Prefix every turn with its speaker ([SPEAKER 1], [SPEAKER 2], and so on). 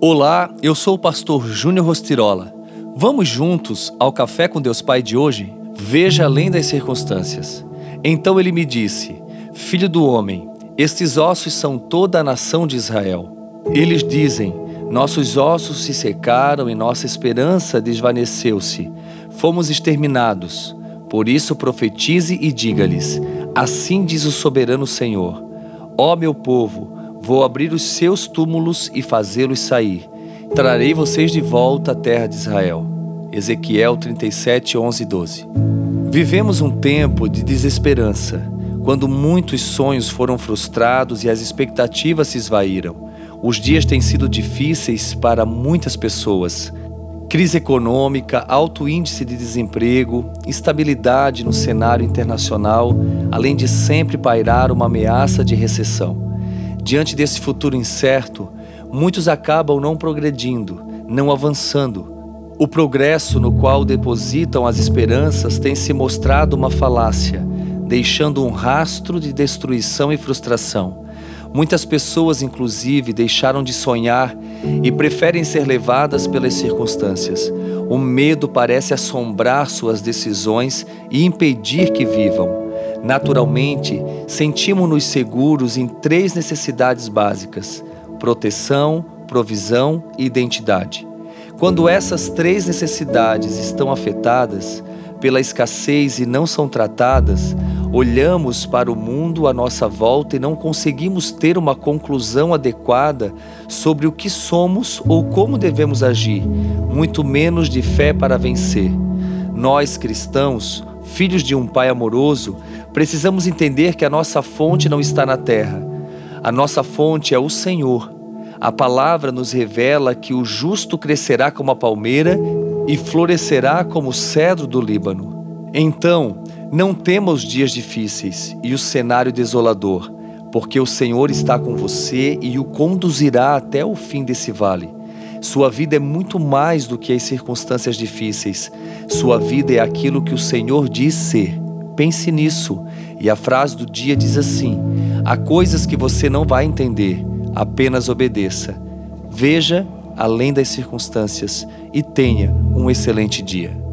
[SPEAKER 1] Olá, eu sou o pastor Júnior Rostirola. Vamos juntos ao Café com Deus Pai de hoje? Veja além das circunstâncias. Então ele me disse: Filho do homem, estes ossos são toda a nação de Israel. Eles dizem: Nossos ossos se secaram e nossa esperança desvaneceu-se. Fomos exterminados. Por isso profetize e diga-lhes: Assim diz o soberano Senhor: Ó meu povo, vou abrir os seus túmulos e fazê-los sair. Trarei vocês de volta à terra de Israel. Ezequiel 37, 11 e 12. Vivemos um tempo de desesperança, quando muitos sonhos foram frustrados e as expectativas se esvaíram. Os dias têm sido difíceis para muitas pessoas. Crise econômica, alto índice de desemprego, instabilidade no cenário internacional, além de sempre pairar uma ameaça de recessão. Diante desse futuro incerto, muitos acabam não progredindo, não avançando. O progresso no qual depositam as esperanças tem se mostrado uma falácia, deixando um rastro de destruição e frustração. Muitas pessoas, inclusive, deixaram de sonhar e preferem ser levadas pelas circunstâncias. O medo parece assombrar suas decisões e impedir que vivam. Naturalmente, sentimos-nos seguros em três necessidades básicas: proteção, provisão e identidade. Quando essas três necessidades estão afetadas pela escassez e não são tratadas, olhamos para o mundo à nossa volta e não conseguimos ter uma conclusão adequada sobre o que somos ou como devemos agir, muito menos de fé para vencer. Nós cristãos, filhos de um Pai amoroso, precisamos entender que a nossa fonte não está na terra. A nossa fonte é o Senhor a palavra nos revela que o justo crescerá como a palmeira e florescerá como o cedro do Líbano. Então, não tema os dias difíceis e o cenário desolador, porque o Senhor está com você e o conduzirá até o fim desse vale. Sua vida é muito mais do que as circunstâncias difíceis. Sua vida é aquilo que o Senhor diz ser. Pense nisso. E a frase do dia diz assim: Há coisas que você não vai entender apenas obedeça. Veja além das circunstâncias e tenha um excelente dia.